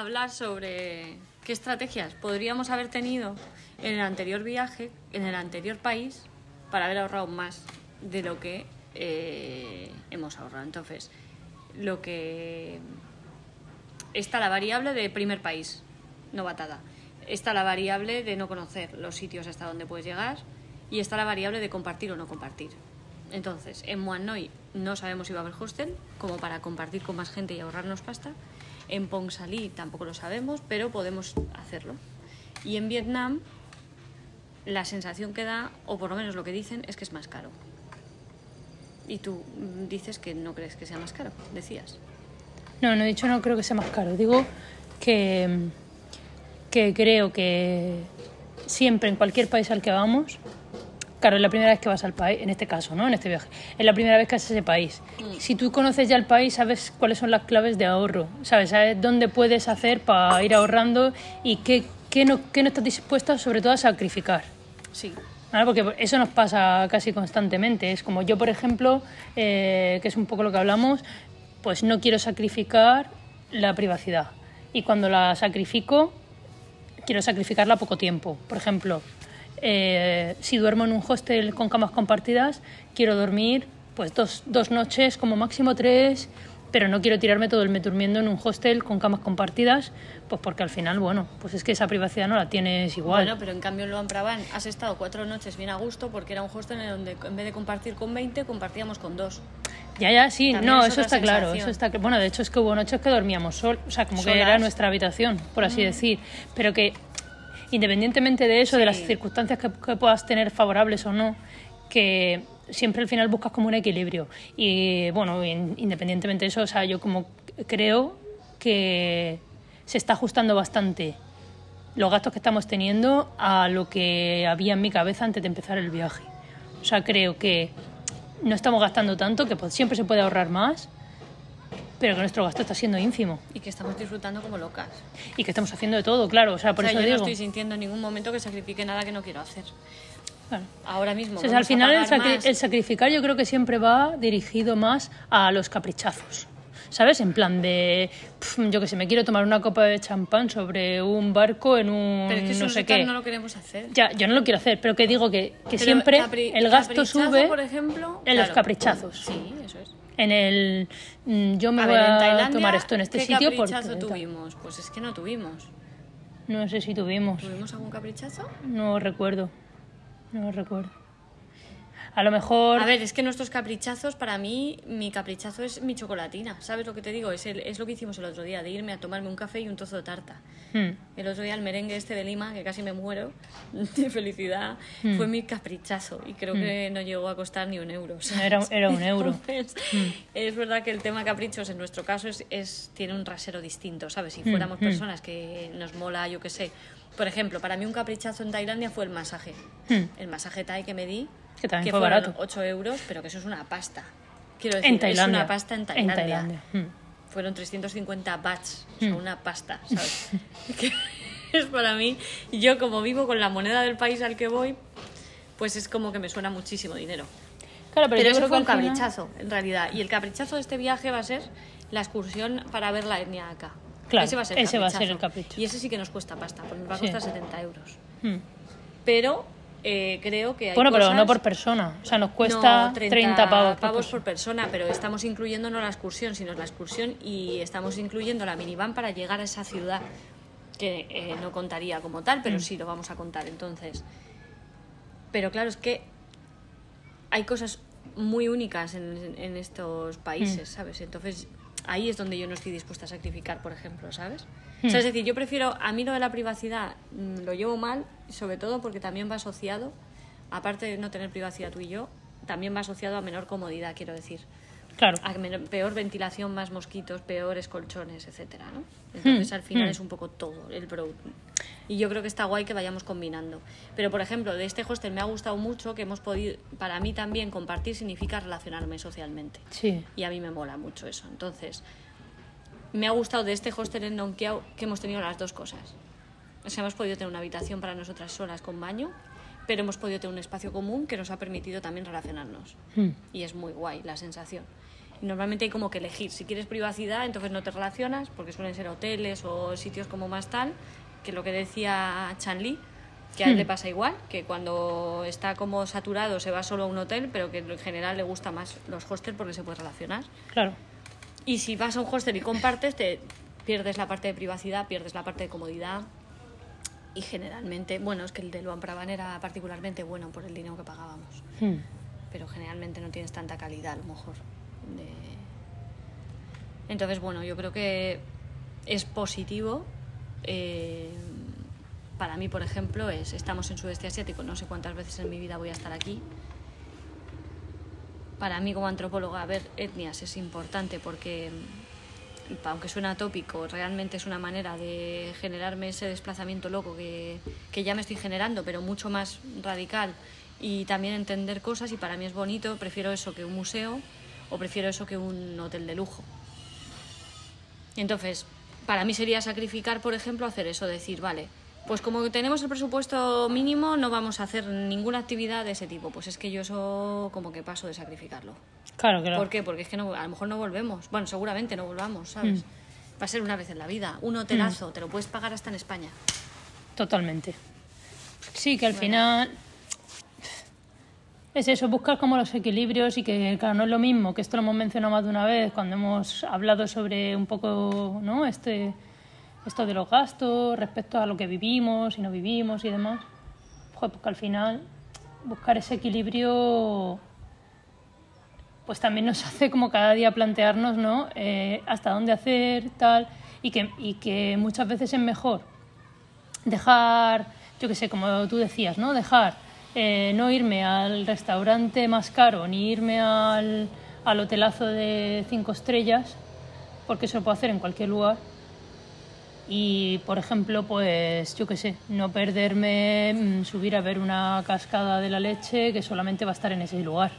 hablar sobre qué estrategias podríamos haber tenido en el anterior viaje, en el anterior país, para haber ahorrado más de lo que eh, hemos ahorrado. Entonces, lo que está la variable de primer país, novatada. Está la variable de no conocer los sitios hasta donde puedes llegar y está la variable de compartir o no compartir. Entonces, en Muanoy no sabemos si va a haber hostel, como para compartir con más gente y ahorrarnos pasta. En Pongsalí tampoco lo sabemos, pero podemos hacerlo. Y en Vietnam, la sensación que da, o por lo menos lo que dicen, es que es más caro. Y tú mm, dices que no crees que sea más caro, decías. No, no he dicho no creo que sea más caro. Digo que, que creo que siempre en cualquier país al que vamos, claro, es la primera vez que vas al país, en este caso, ¿no? En este viaje, es la primera vez que a ese país. Mm. Si tú conoces ya el país, sabes cuáles son las claves de ahorro, sabes, sabes dónde puedes hacer para ir ahorrando y qué, qué, no, qué no estás dispuesto sobre todo a sacrificar. Sí. ¿vale? Porque eso nos pasa casi constantemente. Es como yo, por ejemplo, eh, que es un poco lo que hablamos, pues no quiero sacrificar la privacidad. Y cuando la sacrifico, quiero sacrificarla poco tiempo. Por ejemplo, eh, si duermo en un hostel con camas compartidas, quiero dormir pues dos, dos noches, como máximo tres, pero no quiero tirarme todo el mes durmiendo en un hostel con camas compartidas, pues porque al final, bueno, pues es que esa privacidad no la tienes igual. Bueno, pero en cambio en Luan Prabán has estado cuatro noches bien a gusto porque era un hostel en donde en vez de compartir con 20, compartíamos con dos. Ya, ya, sí, También no, es eso está claro. Eso está, bueno, de hecho es que hubo noches que dormíamos sol, o sea, como que Solas. era nuestra habitación, por así decir. Pero que independientemente de eso, de las circunstancias que, que puedas tener favorables o no, que siempre al final buscas como un equilibrio. Y bueno, in- independientemente de eso, o sea, yo como creo que se está ajustando bastante los gastos que estamos teniendo a lo que había en mi cabeza antes de empezar el viaje. O sea, creo que no estamos gastando tanto, que pues, siempre se puede ahorrar más, pero que nuestro gasto está siendo ínfimo Y que estamos disfrutando como locas. y que estamos haciendo de todo, claro. O sea, por o sea, eso yo digo. no estoy sintiendo en ningún momento que sacrifique nada que no quiero hacer. Claro. Ahora mismo. O sea, al final el, sacri- el sacrificar yo creo que siempre va dirigido más a los caprichazos. ¿Sabes? En plan de, pf, yo que sé, me quiero tomar una copa de champán sobre un barco en un Pero es que eso no sé qué. no lo queremos hacer. Ya, yo no lo quiero hacer, pero que digo que, que siempre el gasto sube por ejemplo, en los claro, caprichazos. Sí, eso es. En el, mm, yo me a voy ver, a tomar esto en este ¿qué sitio porque caprichazo tuvimos? Pues es que no tuvimos. no sé si tuvimos, ¿Tuvimos algún caprichazo? no recuerdo, no recuerdo. A lo mejor A ver, es que nuestros caprichazos, para mí, mi caprichazo es mi chocolatina. ¿Sabes lo que te digo? Es, el- es lo que hicimos el otro día, de irme a tomarme un café y un trozo de tarta. Hmm. El otro día el merengue este de Lima, que casi me muero de felicidad, Hmm. fue mi caprichazo y creo que no llegó a costar ni un euro. ¿sabes? Era- era un euro. Hmm. Entonces, Es verdad que el tema caprichos en nuestro caso es, es- tiene un rasero distinto, ¿sabes? Si Hmm, fuéramos personas que nos mola, yo qué sé. Por ejemplo, para mí un caprichazo en Tailandia fue el masaje. Hmm. El masaje Thai que me di, Que también fue fueron barato. 8 euros, pero que eso es una pasta. Quiero decir, en Tailandia. es una pasta en En Tailandia. Tailandia. Hmm. Fueron 350 bahts, o sea, Hmm. una pasta, ¿sabes? que es para mí, yo como vivo con la moneda del país al que voy, pues es como que me suena muchísimo dinero. Claro, Pero, eso fue un que final- caprichazo, en realidad. Y el caprichazo de este viaje va a ser la excursión para ver la etnia acá. Claro, ese va a ser, ese va a ser el capricho. Y ese sí que nos cuesta pasta, porque nos va a Sí. costar 70 euros. Hmm. Pero eh, creo que hay Bueno, pero cosas- no por persona. O sea, nos cuesta no, 30, pavos. por por persona, pero estamos incluyendo no la excursión, sino la excursión y estamos incluyendo la minivan para llegar a esa ciudad, que eh, no contaría como tal, Mm. pero sí lo vamos a contar entonces. Pero claro, es que hay cosas muy únicas en, en estos Mm. países, ¿sabes? Entonces ahí es donde yo no estoy dispuesta a sacrificar, por ejemplo, ¿sabes? Mm. O sea, es decir, yo prefiero, a mí lo de la privacidad mm, lo llevo mal, sobre todo porque también va asociado, aparte de no tener privacidad tú y yo, también va asociado a menor comodidad, quiero decir. Claro. A peor ventilación, más mosquitos, peores colchones, etcétera, ¿no? Entonces Hmm, al final hmm. es un poco todo el pro. Y yo creo que está guay que vayamos combinando. Pero por ejemplo, de este hostel me ha gustado mucho que hemos podido, para mí también compartir significa relacionarme socialmente. Sí. Y a mí me mola mucho eso. Entonces, me ha gustado de este hostel en Nonquiao que hemos tenido las dos cosas. O sea, hemos podido tener una habitación para nosotras solas con baño, pero hemos podido tener un espacio común que nos ha permitido también relacionarnos. Hmm. Y es muy guay la sensación. Normalmente hay como que elegir. Si quieres privacidad, entonces no te relacionas, porque suelen ser hoteles o sitios como más tal, que lo que decía Chan Li, que a él le pasa igual, que cuando está como saturado se va solo a un hotel, pero que en general le gusta más los hostels porque se puede relacionar. Claro. Y si vas a un hostel y compartes, te pierdes la parte de privacidad, pierdes la parte de comodidad. Y generalmente, bueno, es que el de Luan Praban era particularmente bueno por el dinero que pagábamos. Hmm. Pero generalmente no tienes tanta calidad, a lo mejor. Entonces, bueno, yo creo que es positivo. eh, para mí, por ejemplo, es estamos en sudeste asiático, no sé cuántas veces en mi vida voy a estar aquí. Para mí, como antropóloga, ver etnias es importante porque, aunque suena tópico, realmente es una manera de generarme ese desplazamiento loco que, que ya me estoy generando, pero mucho más radical y también entender cosas. Y para mí es bonito, prefiero eso que un museo o prefiero eso que un hotel de lujo. Entonces, para mí sería sacrificar, por ejemplo, hacer eso, decir, vale, pues como tenemos el presupuesto mínimo, no vamos a hacer ninguna actividad de ese tipo. Pues es que yo eso como que paso de sacrificarlo. Claro, claro. ¿Por qué? Porque es que no, a lo mejor no volvemos. Bueno, seguramente no volvamos, ¿sabes? Va a ser una vez en la vida. Un hotelazo, te lo puedes pagar hasta en España. Totalmente. Sí, que al final es eso, buscar como los equilibrios y que, claro, no es lo mismo, que esto lo hemos mencionado más de una vez cuando hemos hablado sobre un poco, ¿no? Este, esto de los gastos respecto a lo que vivimos y no vivimos y demás. Joder, porque al final buscar ese equilibrio pues también nos hace como cada día plantearnos, ¿no? Eh, hasta dónde hacer tal y que, y que muchas veces es mejor dejar, yo qué sé, como tú decías, ¿no? Dejar eh, no irme al restaurante más caro ni irme al, al hotelazo de cinco estrellas, porque eso lo puedo hacer en cualquier lugar. Y, por ejemplo, pues, yo qué sé, no perderme mm, subir a ver una cascada de la leche que solamente va a estar en ese lugar.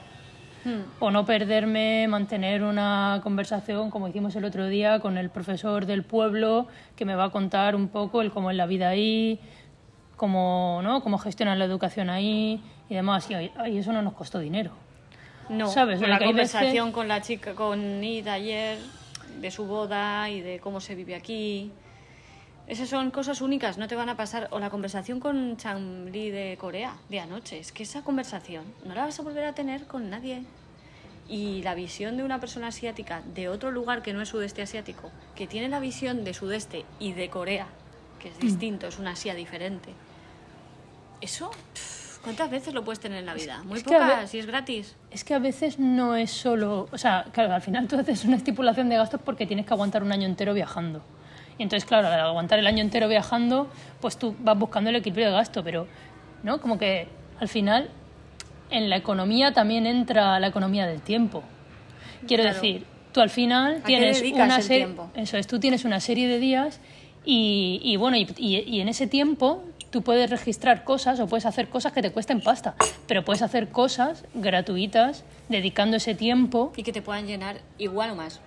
O no perderme mantener una conversación, como hicimos el otro día, con el profesor del pueblo, que me va a contar un poco el cómo es la vida ahí, cómo, ¿no? cómo gestionan la educación ahí y demás. Y, eso no nos costó dinero. No, ¿Sabes? con la veces- conversación con la chica, con Nid ayer, de su boda y de cómo se vive aquí. Esas son cosas únicas, no te van a pasar. O la conversación con Chang Li de Corea de anoche. Es que esa conversación no la vas a volver a tener con nadie. Y la visión de una persona asiática de otro lugar que no es sudeste asiático, que tiene la visión de sudeste y de Corea, que es distinto, es una Asia diferente. Eso, pff, ¿cuántas veces lo puedes tener en la vida? Muy es pocas, si es gratis. Es que a veces no es solo, o sea, claro, al final tú haces una estipulación de gastos porque tienes que aguantar un año entero viajando. Y entonces, claro, al aguantar el año entero viajando, pues tú vas buscando el equilibrio de gasto, pero, ¿no? Como que al final en la economía también entra la economía del tiempo. Quiero Claro. decir, tú al final tienes una serie, eso es, tú tienes una serie de días y, y bueno, y, y- y en ese tiempo tú puedes registrar cosas o puedes hacer cosas que te cuesten pasta, pero puedes hacer cosas gratuitas dedicando ese tiempo. Y que te puedan llenar igual o más.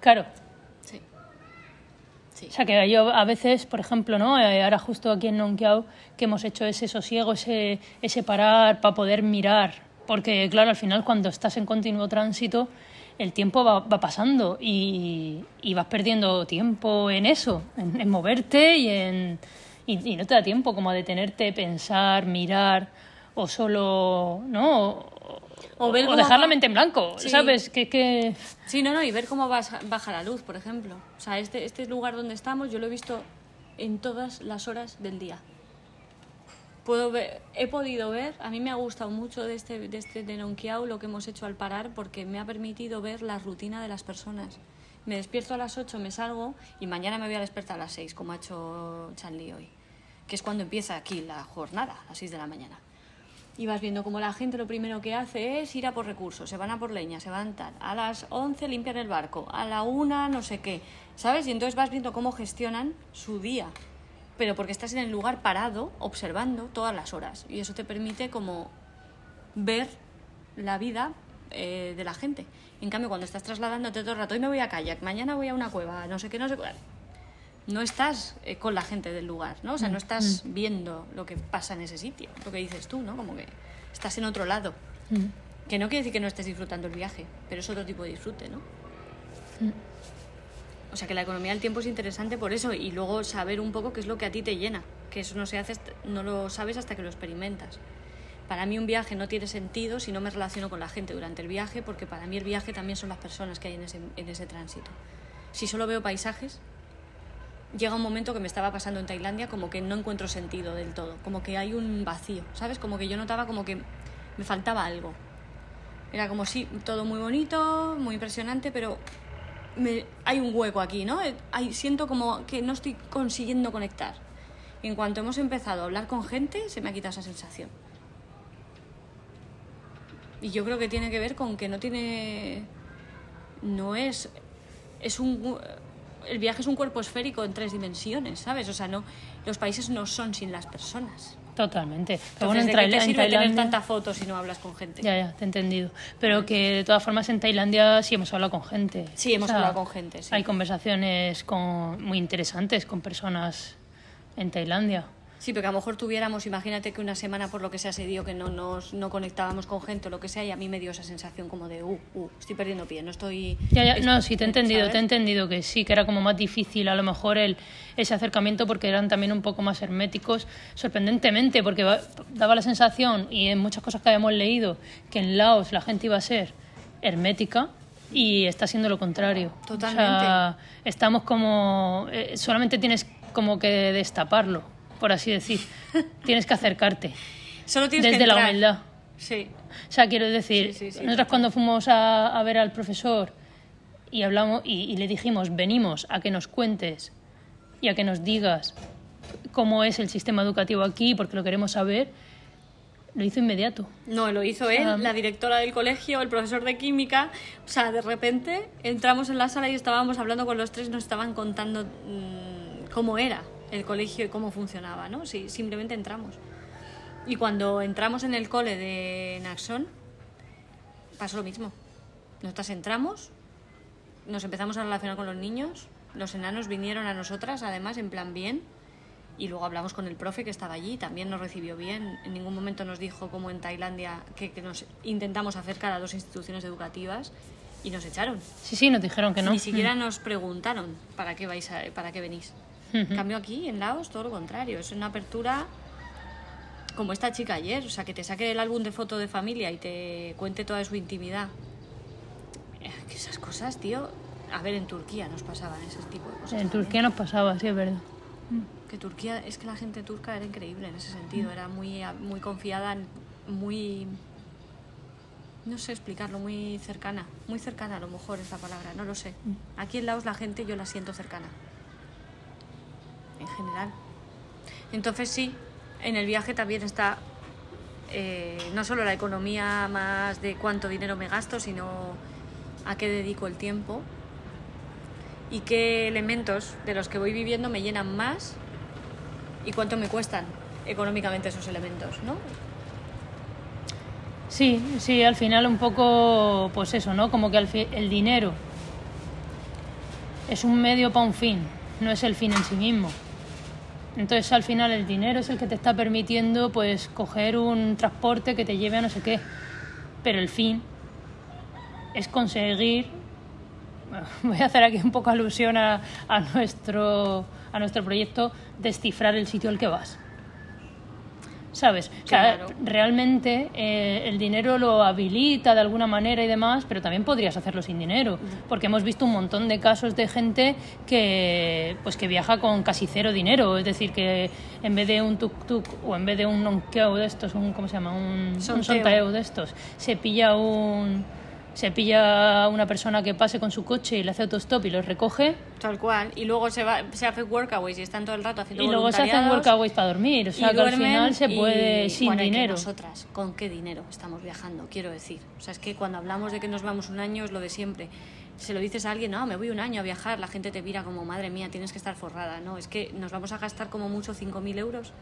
Claro, Sí. Sí. o sea que yo a veces, por ejemplo, ¿no? Eh, ahora justo aquí en Nonkiao, que hemos hecho ese sosiego, ese, ese parar para poder mirar, porque claro, al final cuando estás en continuo tránsito, el tiempo va, va pasando y, y vas perdiendo tiempo en eso, en, en moverte y, en, y, y no te da tiempo como a detenerte, pensar, mirar o solo, ¿no? O, O ver o dejar la mente en blanco, Sí. ¿sabes? Que, que... Sí, no, no, y ver cómo vas- baja la luz, por ejemplo. O sea, este, este lugar donde estamos yo lo he visto en todas las horas del día. Puedo ver, he podido ver, a mí me ha gustado mucho de este, de este de Nonquiao lo que hemos hecho al parar porque me ha permitido ver la rutina de las personas. Me despierto a las 8, me salgo y mañana me voy a despertar a las 6, como ha hecho Chanli hoy, que es cuando empieza aquí la jornada, a las 6 de la mañana. Y vas viendo como la gente lo primero que hace es ir a por recursos, se van a por leña, se van tal. A las 11 limpian el barco, a la una no sé qué, ¿sabes? Y entonces vas viendo cómo gestionan su día. Pero porque estás en el lugar parado, observando todas las horas. Y eso te permite como ver la vida eh, de la gente. En cambio, cuando estás trasladándote todo el rato, hoy me voy a kayak, mañana voy a una cueva, no sé qué, no sé cuál. No estás eh, con la gente del lugar, ¿no? O sea, no estás viendo lo que pasa en ese sitio, lo que dices tú, ¿no? Como que estás en otro lado. Que no quiere decir que no estés disfrutando el viaje, pero es otro tipo de disfrute, ¿no? O sea que la economía del tiempo es interesante por eso y luego saber un poco qué es lo que a ti te llena, que eso no se hace, no lo sabes hasta que lo experimentas. Para mí un viaje no tiene sentido si no me relaciono con la gente durante el viaje, porque para mí el viaje también son las personas que hay en ese, en ese tránsito. Si solo veo paisajes, llega un momento que me estaba pasando en Tailandia como que no encuentro sentido del todo, como que hay un vacío, ¿sabes? Como que yo notaba como que me faltaba algo. Era como sí, todo muy bonito, muy impresionante, pero me- hay un hueco aquí, ¿no? Eh, siento como que no estoy consiguiendo conectar. En cuanto hemos empezado a hablar con gente, se me ha quitado esa sensación. Y yo creo que tiene que ver con que no tiene. No es. Es un. El viaje es un cuerpo esférico en tres dimensiones, ¿sabes? O sea, no, los países no son sin las personas. Totalmente. Pero Entonces, bueno, en, ¿de qué en tener tantas fotos si no hablas con gente? Ya, ya, te he entendido. Pero que de todas formas en Tailandia sí hemos hablado con gente. Sí, hemos hablado con gente, sí. Hay conversaciones con, muy interesantes con personas en Tailandia. Sí, porque a lo mejor tuviéramos, imagínate que una semana por lo que sea se dio que no nos no conectábamos con gente o lo que sea y a mí me dio esa sensación como de, uh, uh, estoy perdiendo pie, no estoy... Ya, ya, no, sí, te he entendido, ¿sabes? te he entendido que sí, que era como más difícil a lo mejor el, ese acercamiento porque eran también un poco más herméticos, sorprendentemente, porque daba la sensación, y en muchas cosas que habíamos leído, que en Laos la gente iba a ser hermética y está siendo lo contrario. Totalmente. O sea, estamos como, eh, solamente tienes como que destaparlo, por así decir. tienes que acercarte Solo tienes desde que la humildad. Sí, O sea, quiero decir, Sí, sí, sí, nosotros cuando fuimos a, a ver al profesor y hablamos y, y le dijimos, venimos a que nos cuentes y a que nos digas cómo es el sistema educativo aquí, porque lo queremos saber, lo hizo inmediato. no, lo hizo sea, él, la directora del colegio, el profesor de química, o sea, de repente entramos en la sala y estábamos hablando con los tres, nos estaban contando mm, cómo era el colegio y cómo funcionaba, ¿no? Sí, simplemente entramos. Y cuando entramos en el cole de Naxón, pasó lo mismo. Nosotras entramos, nos empezamos a relacionar con los niños, los enanos vinieron a nosotras, además, en plan bien, y luego hablamos con el profe que estaba allí, también nos recibió bien, en ningún momento nos dijo, como en Tailandia, que, que nos intentamos acercar a dos instituciones educativas y nos echaron. Sí, sí, nos dijeron que no. Ni siquiera nos preguntaron para qué vais a- para qué venís. En Ujú. cambio aquí, en Laos, todo lo contrario, es una apertura como esta chica ayer, o sea, que te saque el álbum de foto de familia y te cuente toda su intimidad. Que esas cosas, tío, a ver, en Turquía nos pasaban ese tipo de cosas. En también. Turquía nos pasaba, sí, es verdad. Que Turquía, es que la gente turca era increíble en ese sentido, era muy, muy confiada, muy... No sé explicarlo, muy cercana. Muy cercana a lo mejor es la palabra, no lo sé. Aquí en Laos la gente yo la siento cercana. En general. Entonces sí, en el viaje también está eh, no solo la economía más de cuánto dinero me gasto, sino a qué dedico el tiempo y qué elementos de los que voy viviendo me llenan más y cuánto me cuestan económicamente esos elementos, ¿no? Sí, sí, al final un poco, pues eso, ¿no? Como que fi- el dinero es un medio para un fin, no es el fin en sí mismo. Entonces al final el dinero es el que te está permitiendo pues coger un transporte que te lleve a no sé qué. Pero el fin es conseguir, voy a hacer aquí un poco alusión a, a nuestro, a nuestro proyecto, descifrar el sitio al que vas. ¿Sabes? O sea, realmente eh, el dinero lo habilita de alguna manera y demás, pero también podrías hacerlo sin dinero, porque hemos visto un montón de casos de gente que pues que viaja con casi cero dinero, es decir, que en vez de un tuk tuk o en vez de un nonkeo de estos, un ¿cómo se llama? Un Sonteo. un de estos, se pilla un se pilla una persona que pase con su coche y le hace autostop y los recoge Tal cual. Y luego se, va, se hace workaways y están todo el rato haciendo y luego se hacen workaways para dormir, o sea que al final se y- puede sin bueno, dinero. nosotras, ¿con qué dinero estamos viajando? Quiero decir. O sea, es que cuando hablamos de que nos vamos un año es lo de siempre. Se lo dices a alguien, no, me voy un año a viajar, la gente te mira como, madre mía, tienes que estar forrada. No, es que nos vamos a gastar como mucho 5.000 euros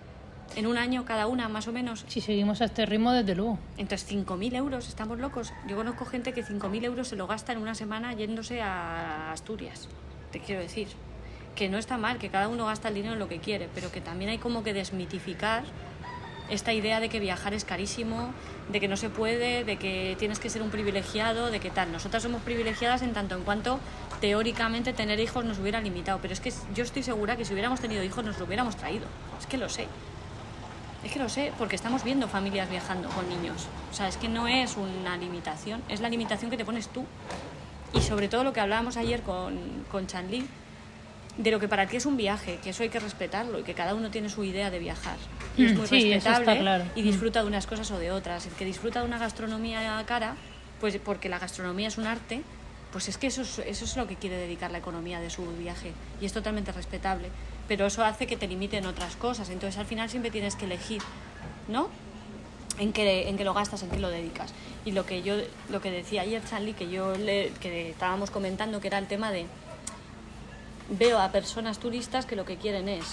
en un año cada una, más o menos. Si seguimos a este ritmo, desde luego. Entonces, 5.000 euros, estamos locos. Yo conozco gente que 5.000 euros se lo gasta en una semana yéndose a Asturias. Te quiero decir. Que no está mal, que cada uno gasta el dinero en lo que quiere, pero que también hay como que desmitificar esta idea de que viajar es carísimo, de que no se puede, de que tienes que ser un privilegiado, de que tal. Nosotras somos privilegiadas en tanto en cuanto teóricamente tener hijos nos hubiera limitado, pero es que yo estoy segura que si hubiéramos tenido hijos nos lo hubiéramos traído. Es que lo sé. Es que lo sé, porque estamos viendo familias viajando con niños. O sea, es que no es una limitación, es la limitación que te pones tú. Y sobre todo lo que hablábamos ayer con, con Chanli, de lo que para ti es un viaje, que eso hay que respetarlo y que cada uno tiene su idea de viajar. Y es Mm, muy sí, respetable claro. y disfruta de unas cosas o de otras. El que disfruta de una gastronomía cara, pues porque la gastronomía es un arte, pues es que eso es, eso es lo que quiere dedicar la economía de su viaje y es totalmente respetable. Pero eso hace que te limiten otras cosas, entonces al final siempre tienes que elegir, ¿no? en qué, en qué lo gastas, en qué lo dedicas. Y lo que yo lo que decía ayer Charlie, que yo le, que estábamos comentando, que era el tema de veo a personas turistas que lo que quieren es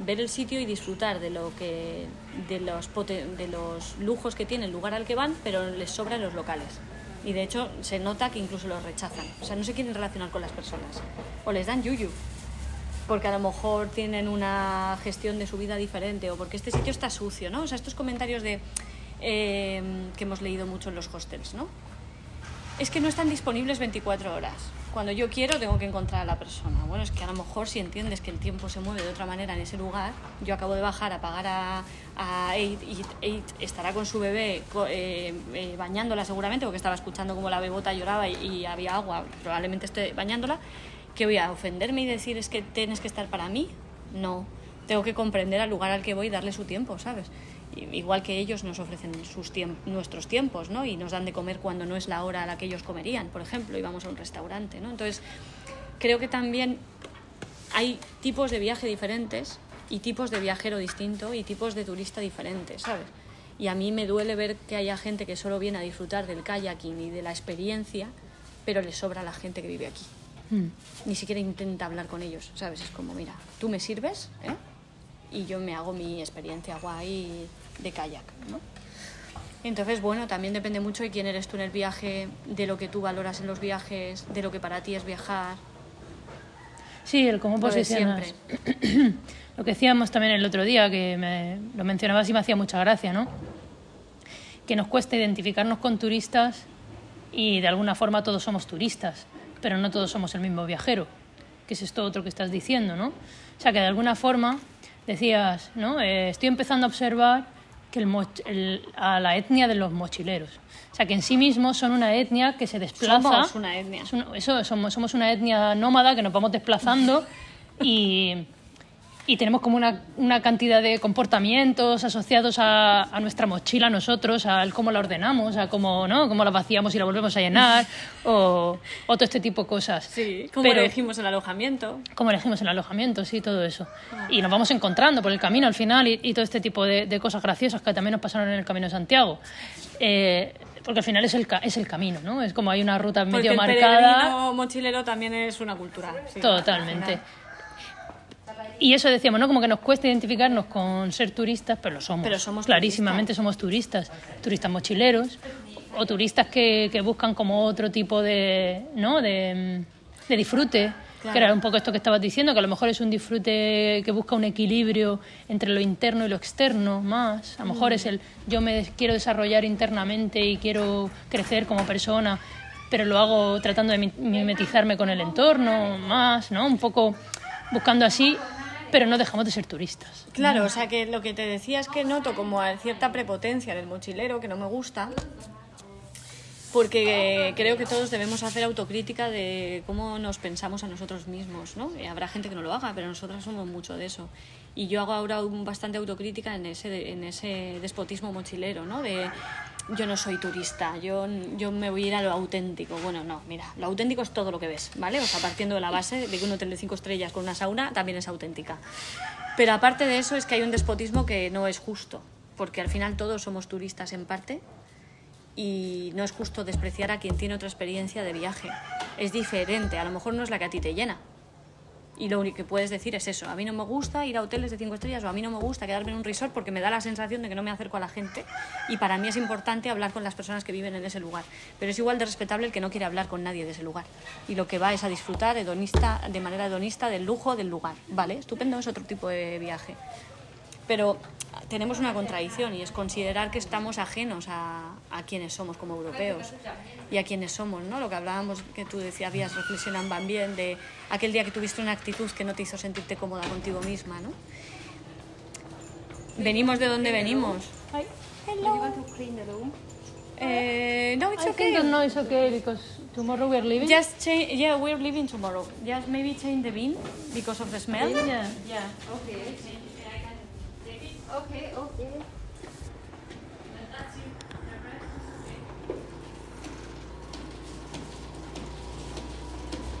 ver el sitio y disfrutar de lo que de los de los lujos que tiene el lugar al que van, pero les sobran los locales. Y de hecho se nota que incluso los rechazan. O sea, no se quieren relacionar con las personas. O les dan yuyu. Porque a lo mejor tienen una gestión de su vida diferente o porque este sitio está sucio, ¿no? O sea, estos comentarios de eh, que hemos leído mucho en los hostels, ¿no? Es que no están disponibles 24 horas. Cuando yo quiero tengo que encontrar a la persona. Bueno, es que a lo mejor si entiendes que el tiempo se mueve de otra manera en ese lugar, yo acabo de bajar a pagar a, a y Aid estará con su bebé eh, eh, bañándola seguramente porque estaba escuchando como la bebota lloraba y había agua, probablemente esté bañándola, que voy a ofenderme y decir es que tienes que estar para mí. No, tengo que comprender al lugar al que voy y darle su tiempo, ¿sabes? Igual que ellos nos ofrecen sus tiemp- nuestros tiempos, ¿no? Y nos dan de comer cuando no es la hora a la que ellos comerían, por ejemplo, y vamos a un restaurante, ¿no? Entonces, creo que también hay tipos de viaje diferentes y tipos de viajero distinto y tipos de turista diferentes, ¿sabes? Y a mí me duele ver que haya gente que solo viene a disfrutar del kayaking y de la experiencia, pero le sobra la gente que vive aquí. Mm. Ni siquiera intenta hablar con ellos, ¿sabes? Es como, mira, tú me sirves, ¿eh? Y yo me hago mi experiencia guay de kayak, ¿no? Entonces, bueno, también depende mucho de quién eres tú en el viaje, de lo que tú valoras en los viajes, de lo que para ti es viajar. Sí, el cómo Lo de posicionas. Lo que decíamos también el otro día, que me, lo mencionabas y me hacía mucha gracia, ¿no? Que nos cuesta identificarnos con turistas y de alguna forma todos somos turistas, pero no todos somos el mismo viajero, que es esto otro que estás diciendo, ¿no? O sea, que de alguna forma decías, ¿no? Eh, estoy empezando a observar que el a la etnia de los mochileros. O sea, que en sí mismos son una etnia que se desplaza. Somos una etnia. Es un- eso, somos, somos una etnia nómada que nos vamos desplazando y, y tenemos como una, una cantidad de comportamientos asociados a, a nuestra mochila nosotros, al cómo la ordenamos, a cómo, ¿no? cómo la vaciamos y la volvemos a llenar, o, o todo este tipo de cosas. Sí, como Pero- elegimos el alojamiento. cómo elegimos el alojamiento, sí, todo eso. Y nos vamos encontrando por el camino al final y, y todo este tipo de, de cosas graciosas que también nos pasaron en el Camino de Santiago. Eh, porque al final es el, ca- es el camino, ¿no? Es como hay una ruta Porque medio el marcada. peregrino mochilero también es una cultura. sí, Totalmente. Y eso decíamos, ¿no? Como que nos cuesta identificarnos con ser turistas, pero lo somos. Pero somos Clarísimamente somos turistas. Turistas mochileros o turistas que, que buscan como otro tipo de, ¿no? de, de disfrute. Claro. Que era un poco esto que estabas diciendo, que a lo mejor es un disfrute que busca un equilibrio entre lo interno y lo externo más. A lo mejor es el yo me quiero desarrollar internamente y quiero crecer como persona, pero lo hago tratando de mi- mimetizarme con el entorno más, ¿no? Un poco buscando así, pero no dejamos de ser turistas. Claro, o sea que lo que te decía es que noto como cierta prepotencia del mochilero que no me gusta, porque creo que todos debemos hacer autocrítica de cómo nos pensamos a nosotros mismos, ¿no? Y habrá gente que no lo haga, pero nosotras somos mucho de eso. Y yo hago ahora un- bastante autocrítica en ese, en ese despotismo mochilero, ¿no? De yo no soy turista, yo, yo me voy a ir a lo auténtico. Bueno, no, mira, lo auténtico es todo lo que ves, ¿vale? O sea, partiendo de la base de que un hotel de cinco estrellas con una sauna también es auténtica. Pero aparte de eso es que hay un despotismo que no es justo, porque al final todos somos turistas en parte y no es justo despreciar a quien tiene otra experiencia de viaje. Es diferente, a lo mejor no es la que a ti te llena. Y lo único que puedes decir es eso, a mí no me gusta ir a hoteles de cinco estrellas o a mí no me gusta quedarme en un resort porque me da la sensación de que no me acerco a la gente y para mí es importante hablar con las personas que viven en ese lugar. Pero es igual de respetable el que no quiere hablar con nadie de ese lugar y lo que va es a disfrutar de manera hedonista del lujo del lugar. ¿Vale? Estupendo, es otro tipo de viaje. Pero tenemos una contradicción y es considerar que estamos ajenos a, a quienes somos como europeos y a quienes somos, ¿no? Lo que hablábamos, que tú decías, habías reflexionado bien de aquel día que tuviste una actitud que no te hizo sentirte cómoda contigo misma, ¿no? Venimos de donde venimos. Hi. Do you want to clean the room? Eh, no, it's I okay. think no, it's okay because tomorrow we're leaving. Just change. Yeah, we're leaving tomorrow. Just maybe change the bin because of the smell. Yeah. Yeah. Okay. Okay, okay.